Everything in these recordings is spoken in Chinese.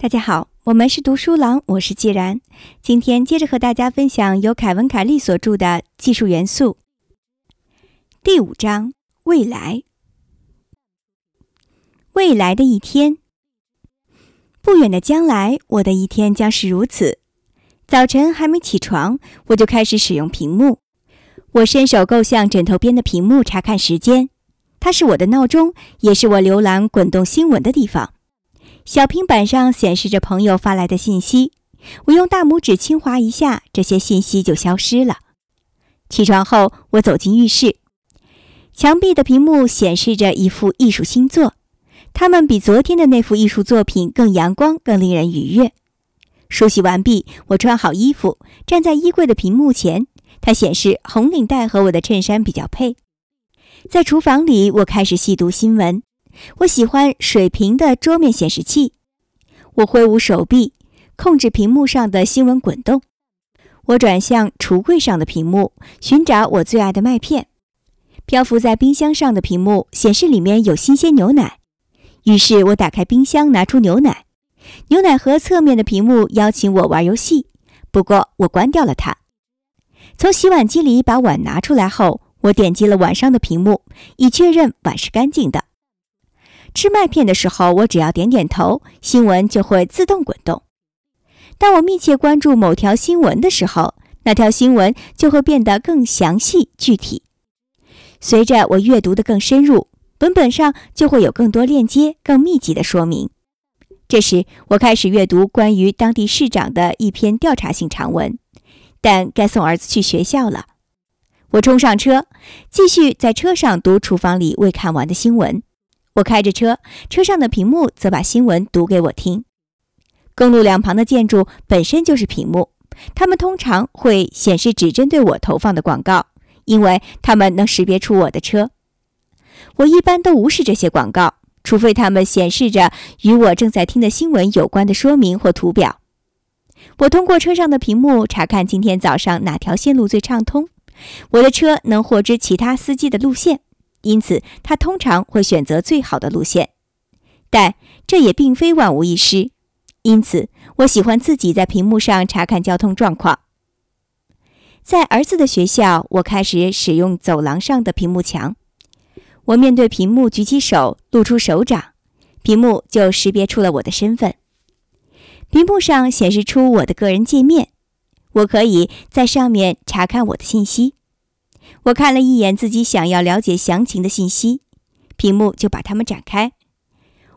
大家好，我们是读书郎，我是既然。今天接着和大家分享由凯文·凯利所著的《技术元素》第五章：未来。未来的一天，不远的将来，我的一天将是如此。早晨还没起床，我就开始使用屏幕。我伸手够向枕头边的屏幕查看时间，它是我的闹钟，也是我浏览滚动新闻的地方。小平板上显示着朋友发来的信息，我用大拇指轻划一下，这些信息就消失了。起床后，我走进浴室，墙壁的屏幕显示着一幅艺术新作，它们比昨天的那幅艺术作品更阳光，更令人愉悦。梳洗完毕，我穿好衣服，站在衣柜的屏幕前，它显示红领带和我的衬衫比较配。在厨房里，我开始细读新闻。我喜欢水平的桌面显示器。我挥舞手臂，控制屏幕上的新闻滚动。我转向橱柜上的屏幕，寻找我最爱的麦片。漂浮在冰箱上的屏幕显示里面有新鲜牛奶。于是我打开冰箱，拿出牛奶。牛奶盒侧面的屏幕邀请我玩游戏，不过我关掉了它。从洗碗机里把碗拿出来后，我点击了碗上的屏幕，以确认碗是干净的。吃麦片的时候，我只要点点头，新闻就会自动滚动。当我密切关注某条新闻的时候，那条新闻就会变得更详细具体。随着我阅读的更深入，本本上就会有更多链接、更密集的说明。这时，我开始阅读关于当地市长的一篇调查性长文，但该送儿子去学校了。我冲上车，继续在车上读厨房里未看完的新闻。我开着车，车上的屏幕则把新闻读给我听。公路两旁的建筑本身就是屏幕，它们通常会显示只针对我投放的广告，因为它们能识别出我的车。我一般都无视这些广告，除非它们显示着与我正在听的新闻有关的说明或图表。我通过车上的屏幕查看今天早上哪条线路最畅通。我的车能获知其他司机的路线。因此，他通常会选择最好的路线，但这也并非万无一失。因此，我喜欢自己在屏幕上查看交通状况。在儿子的学校，我开始使用走廊上的屏幕墙。我面对屏幕举起手，露出手掌，屏幕就识别出了我的身份。屏幕上显示出我的个人界面，我可以在上面查看我的信息。我看了一眼自己想要了解详情的信息，屏幕就把它们展开。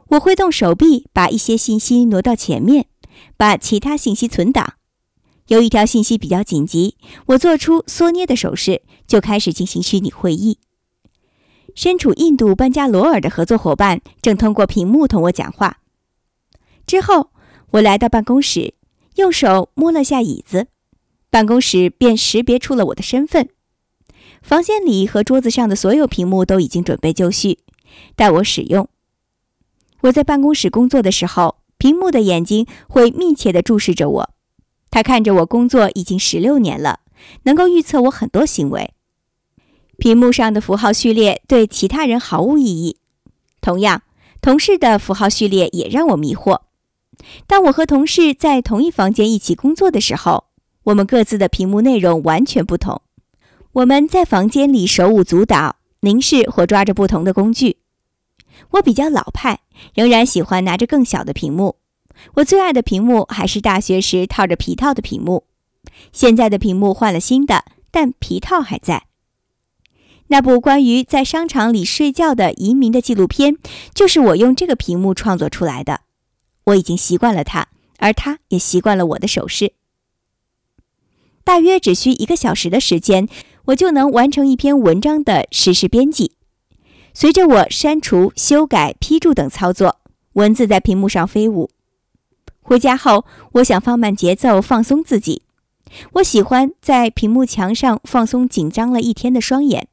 我挥动手臂，把一些信息挪到前面，把其他信息存档。有一条信息比较紧急，我做出缩捏的手势，就开始进行虚拟会议。身处印度班加罗尔的合作伙伴正通过屏幕同我讲话。之后，我来到办公室，用手摸了下椅子，办公室便识别出了我的身份。房间里和桌子上的所有屏幕都已经准备就绪，待我使用。我在办公室工作的时候，屏幕的眼睛会密切地注视着我。他看着我工作已经十六年了，能够预测我很多行为。屏幕上的符号序列对其他人毫无意义，同样，同事的符号序列也让我迷惑。当我和同事在同一房间一起工作的时候，我们各自的屏幕内容完全不同。我们在房间里手舞足蹈，凝视或抓着不同的工具。我比较老派，仍然喜欢拿着更小的屏幕。我最爱的屏幕还是大学时套着皮套的屏幕。现在的屏幕换了新的，但皮套还在。那部关于在商场里睡觉的移民的纪录片，就是我用这个屏幕创作出来的。我已经习惯了它，而它也习惯了我的手势。大约只需一个小时的时间。我就能完成一篇文章的实时编辑。随着我删除、修改、批注等操作，文字在屏幕上飞舞。回家后，我想放慢节奏，放松自己。我喜欢在屏幕墙上放松紧张了一天的双眼。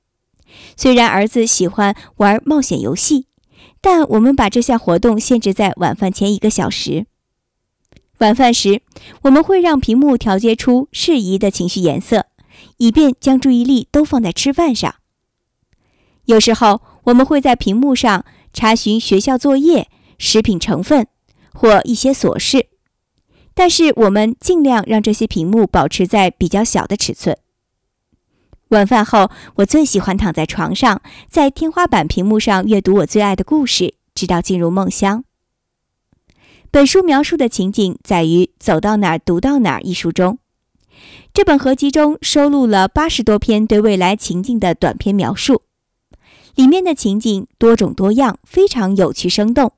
虽然儿子喜欢玩冒险游戏，但我们把这项活动限制在晚饭前一个小时。晚饭时，我们会让屏幕调节出适宜的情绪颜色。以便将注意力都放在吃饭上。有时候，我们会在屏幕上查询学校作业、食品成分或一些琐事。但是我们尽量让这些屏幕保持在比较小的尺寸。晚饭后，我最喜欢躺在床上，在天花板屏幕上阅读我最爱的故事，直到进入梦乡。本书描述的情景在于《走到哪儿读到哪儿》一书中。这本合集中收录了八十多篇对未来情境的短篇描述，里面的情景多种多样，非常有趣生动。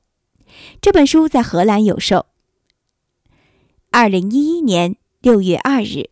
这本书在荷兰有售。二零一一年六月二日。